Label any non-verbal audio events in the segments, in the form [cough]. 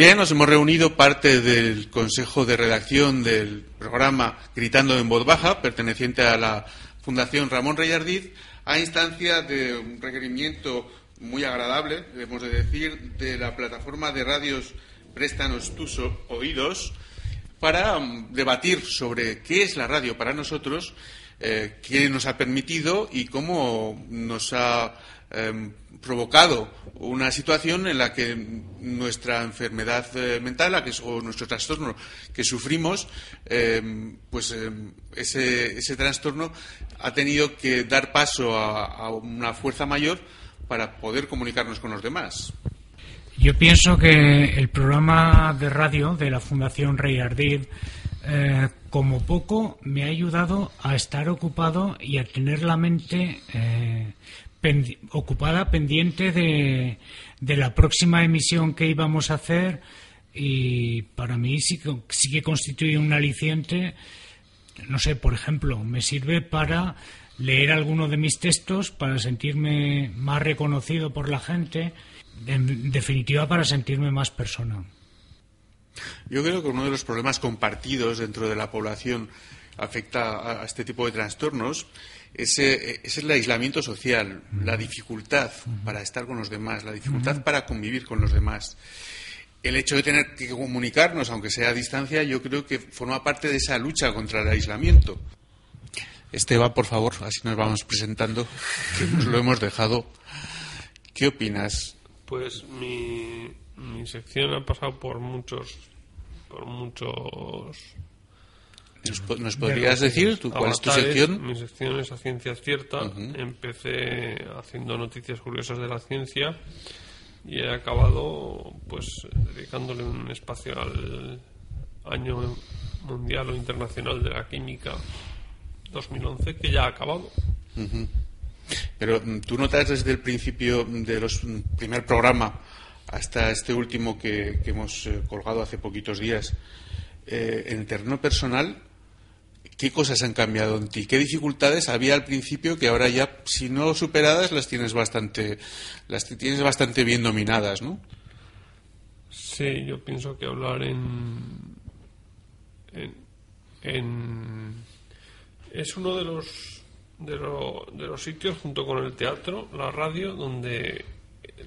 Bien, nos hemos reunido parte del consejo de redacción del programa Gritando en voz baja, perteneciente a la Fundación Ramón Reyardiz, a instancia de un requerimiento muy agradable, debemos de decir, de la plataforma de radios Préstanos tus oídos, para mm, debatir sobre qué es la radio para nosotros, eh, qué nos ha permitido y cómo nos ha em, provocado una situación en la que nuestra enfermedad eh, mental o nuestro trastorno que sufrimos, em, pues em, ese, ese, trastorno ha tenido que dar paso a una fuerza mayor para poder comunicarnos con los demás. Yo pienso que el programa de radio de la Fundación Rey Ardid, eh, como poco, me ha ayudado a estar ocupado y a tener la mente eh, ocupada, pendiente de, la próxima emisión que íbamos a hacer. Y para mí sí, sí que constituye un aliciente. No sé, por ejemplo, me sirve para leer alguno de mis textos, para sentirme más reconocido por la gente en definitiva para sentirme más persona. Yo creo que uno de los problemas compartidos dentro de la población afecta a este tipo de trastornos es, eh, el aislamiento social, la dificultad para estar con los demás, la dificultad para convivir con los demás. El hecho de tener que comunicarnos, aunque sea a distancia, yo creo que forma parte de esa lucha contra el aislamiento. Esteban, por favor, así nos vamos presentando, que nos lo hemos dejado. ¿Qué opinas? Pues mi, mi sección ha pasado por muchos por muchos ¿Nos, podrías decir cuál es tu sección? Mi sección es a ciencia cierta. Empecé haciendo noticias curiosas de la ciencia y he acabado pues dedicándole un espacio al año mundial o internacional de la química 2011 que ya ha acabado. Pero mm, tú notas desde el principio de los mm, primer programa hasta este último que, hemos eh, colgado hace poquitos días, eh, en terreno personal, ¿qué cosas han cambiado en ti? ¿Qué dificultades había al principio que ahora ya, si no superadas, las tienes bastante, las tienes bastante bien dominadas, ¿no? Sí, yo pienso que hablar en, en es uno de los de, de los sitios junto con el teatro, la radio, donde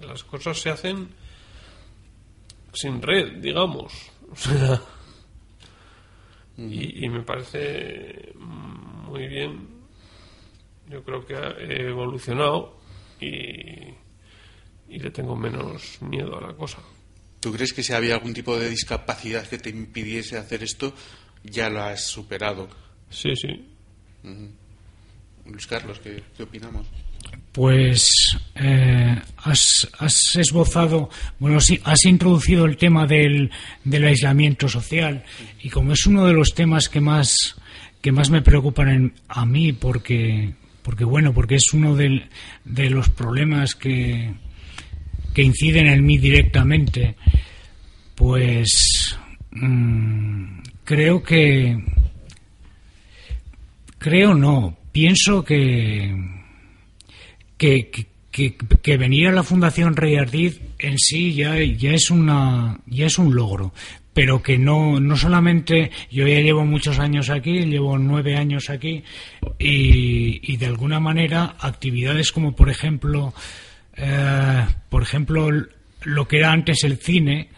las cosas se hacen sin red, digamos. y, me parece muy bien. Yo creo que ha evolucionado y, y le tengo menos miedo a la cosa. ¿Tú crees que si había algún tipo de discapacidad que te impidiese hacer esto, ya lo has superado? Sí, sí. Luis Carlos, ¿qué, opinamos? Pues eh, has, esbozado, bueno, has introducido el tema del, del, aislamiento social. Y como es uno de los temas que más que más me preocupan a mí porque porque bueno porque es uno de, de los problemas que que inciden en mí directamente pues mm, creo que creo no pienso que, que, venir a la Fundación Rey Ardid en sí ya, ya, es una, ya es un logro, pero que no, no solamente, yo ya llevo muchos años aquí, llevo nueve años aquí, y, de alguna manera actividades como por ejemplo, eh, por ejemplo, lo que era antes el cine,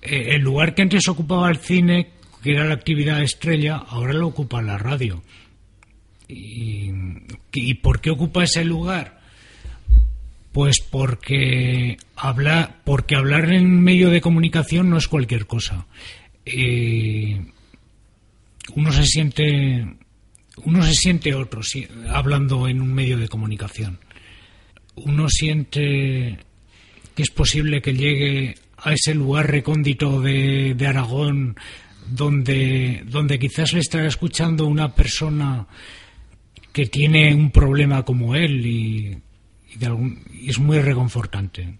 eh, el lugar que antes ocupaba el cine, que era la actividad estrella, ahora lo ocupa la radio. ¿Y, por qué ocupa ese lugar? Pues porque, habla, porque hablar en medio de comunicación no es cualquier cosa. Eh, uno se siente uno se siente otro hablando en un medio de comunicación. Uno siente que es posible que llegue a ese lugar recóndito de, de Aragón donde, donde quizás le estará escuchando una persona que tiene un problema como él y, es muy reconfortante.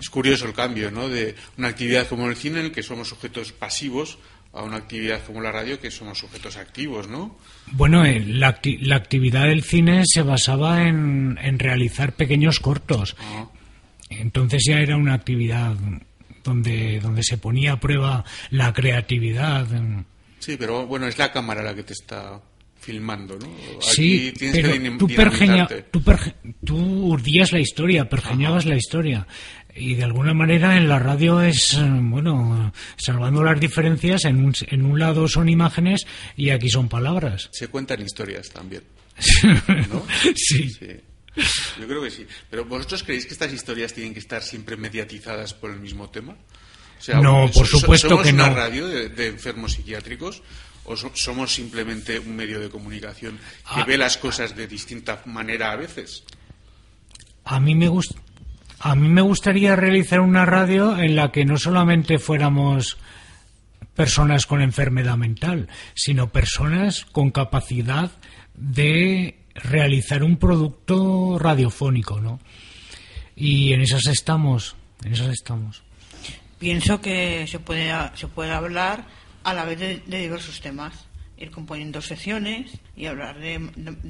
Es curioso el cambio, ¿no? De una actividad como el cine, en el que somos sujetos pasivos, a una actividad como la radio, que somos sujetos activos, ¿no? Bueno, eh, la, actividad del cine se basaba en, realizar pequeños cortos. Ah. Entonces ya era una actividad donde, donde se ponía a prueba la creatividad. Sí, pero bueno, es la cámara la que te está filmando, ¿no? sí, pero tú, tú, urdías la historia, pergeñabas la historia. Y de alguna manera en la radio es, bueno, salvando las diferencias, en un, en un lado son imágenes y aquí son palabras. Se cuentan historias también. [laughs] ¿no? sí. sí. Yo creo que sí. Pero ¿vosotros creéis que estas historias tienen que estar siempre mediatizadas por el mismo tema? no, por supuesto que no. una radio de, enfermos psiquiátricos o somos simplemente un medio de comunicación que ah. ve las cosas de distinta manera a veces? A mí me gusta. A mí me gustaría realizar una radio en la que no solamente fuéramos personas con enfermedad mental, sino personas con capacidad de realizar un producto radiofónico, ¿no? Y en esas estamos, en esas estamos. Pienso que se puede, se puede hablar a la vez de, diversos temas, ir componiendo secciones y hablar de,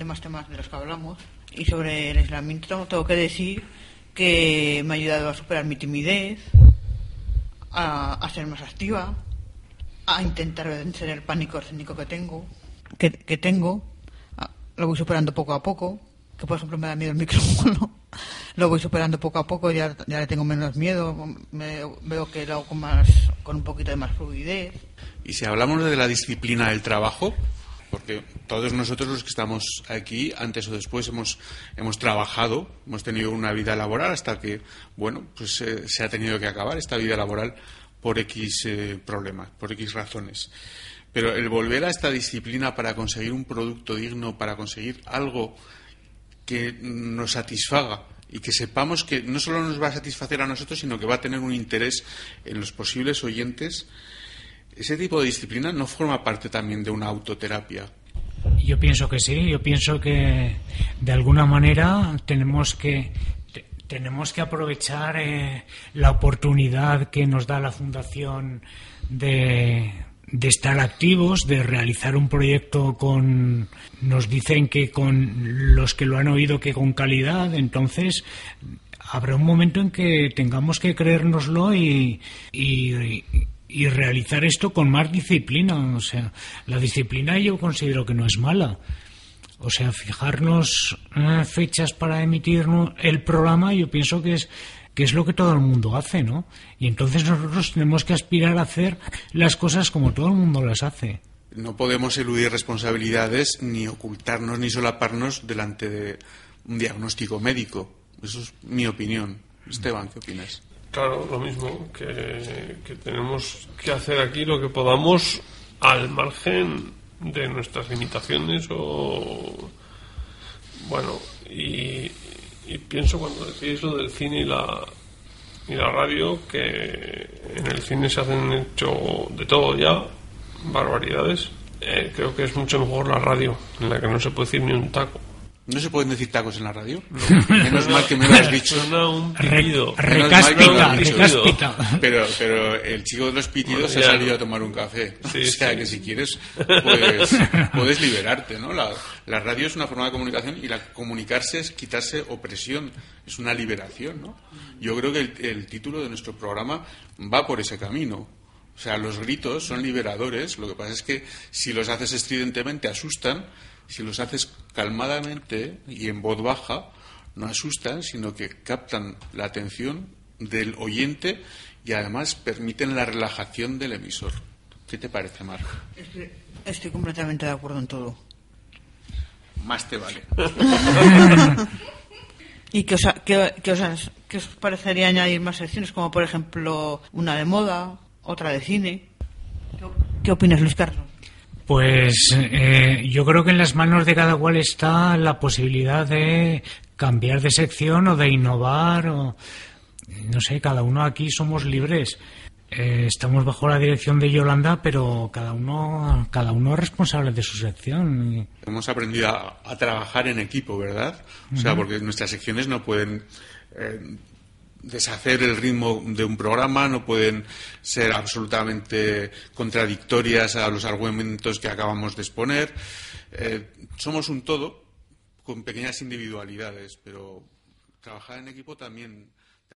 más temas de los que hablamos. Y sobre el aislamiento tengo que decir que me ha ayudado a superar mi timidez, a, ser más activa, a intentar vencer el pánico escénico que tengo, que, que tengo lo voy superando poco a poco, que por ejemplo me da miedo el [laughs] micrófono, lo voy superando poco a poco, ya, ya le tengo menos miedo, me, veo que lo hago con, más, con un poquito de más fluidez. Y si hablamos de la disciplina del trabajo, porque todos nosotros los que estamos aquí, antes o después, hemos, hemos trabajado, hemos tenido una vida laboral hasta que, bueno, pues eh, se ha tenido que acabar esta vida laboral por X eh, problemas, por X razones. Pero el volver a esta disciplina para conseguir un producto digno, para conseguir algo que nos satisfaga y que sepamos que no solo nos va a satisfacer a nosotros, sino que va a tener un interés en los posibles oyentes, ese tipo de disciplina no forma parte también de una autoterapia. Yo pienso que sí, yo pienso que de alguna manera tenemos que tenemos que aprovechar eh, la oportunidad que nos da la fundación de de estar activos, de realizar un proyecto con, nos dicen que con los que lo han oído que con calidad, entonces habrá un momento en que tengamos que creérnoslo y, y, realizar esto con más disciplina. O sea, la disciplina yo considero que no es mala. O sea, fijarnos eh, fechas para emitir el programa, yo pienso que es que es lo que todo el mundo hace, ¿no? Y entonces nosotros tenemos que aspirar a hacer las cosas como todo el mundo las hace. No podemos eludir responsabilidades ni ocultarnos ni solaparnos delante de un diagnóstico médico. Eso es mi opinión. Esteban, ¿qué opinas? Claro, lo mismo, que, que tenemos que hacer aquí lo que podamos al margen de nuestras limitaciones o bueno y, y pienso cuando decís lo del cine y la, y la radio, que en el cine se hacen hecho de todo ya, barbaridades. Eh, creo que es mucho mejor la radio, en la que no se puede decir ni un taco. ¿No se pueden decir tacos en la radio? [laughs] Menos mal que me lo has dicho. Suena un pitido. recáspita, Pero, pero el chico de los pitidos se ha salido a tomar un café. o sea que si quieres puedes, puedes liberarte, ¿no? La, la, radio es una forma de comunicación y la comunicarse es quitarse opresión, es una liberación, ¿no? Yo creo que el, el título de nuestro programa va por ese camino. O sea, los gritos son liberadores, lo que pasa es que si los haces estridentemente asustan si los haces calmadamente y en voz baja, no asustan, sino que captan la atención del oyente y además permiten la relajación del emisor. ¿Qué te parece, Marco? Estoy, completamente de acuerdo en todo. Más te vale. [laughs] ¿Y qué os, qué os parecería añadir más secciones, como por ejemplo una de moda, otra de cine? ¿Qué opinas, Luis Carlos? Pues eh, yo creo que en las manos de cada cual está la posibilidad de cambiar de sección o de innovar o no sé, cada uno aquí somos libres. Eh, estamos bajo la dirección de Yolanda, pero cada uno, cada uno es responsable de su sección. Hemos aprendido a, trabajar en equipo, ¿verdad? O sea, porque nuestras secciones no pueden eh, deshacer el ritmo de un programa, no pueden ser absolutamente contradictorias a los argumentos que acabamos de exponer. Eh, somos un todo con pequeñas individualidades, pero trabajar en equipo también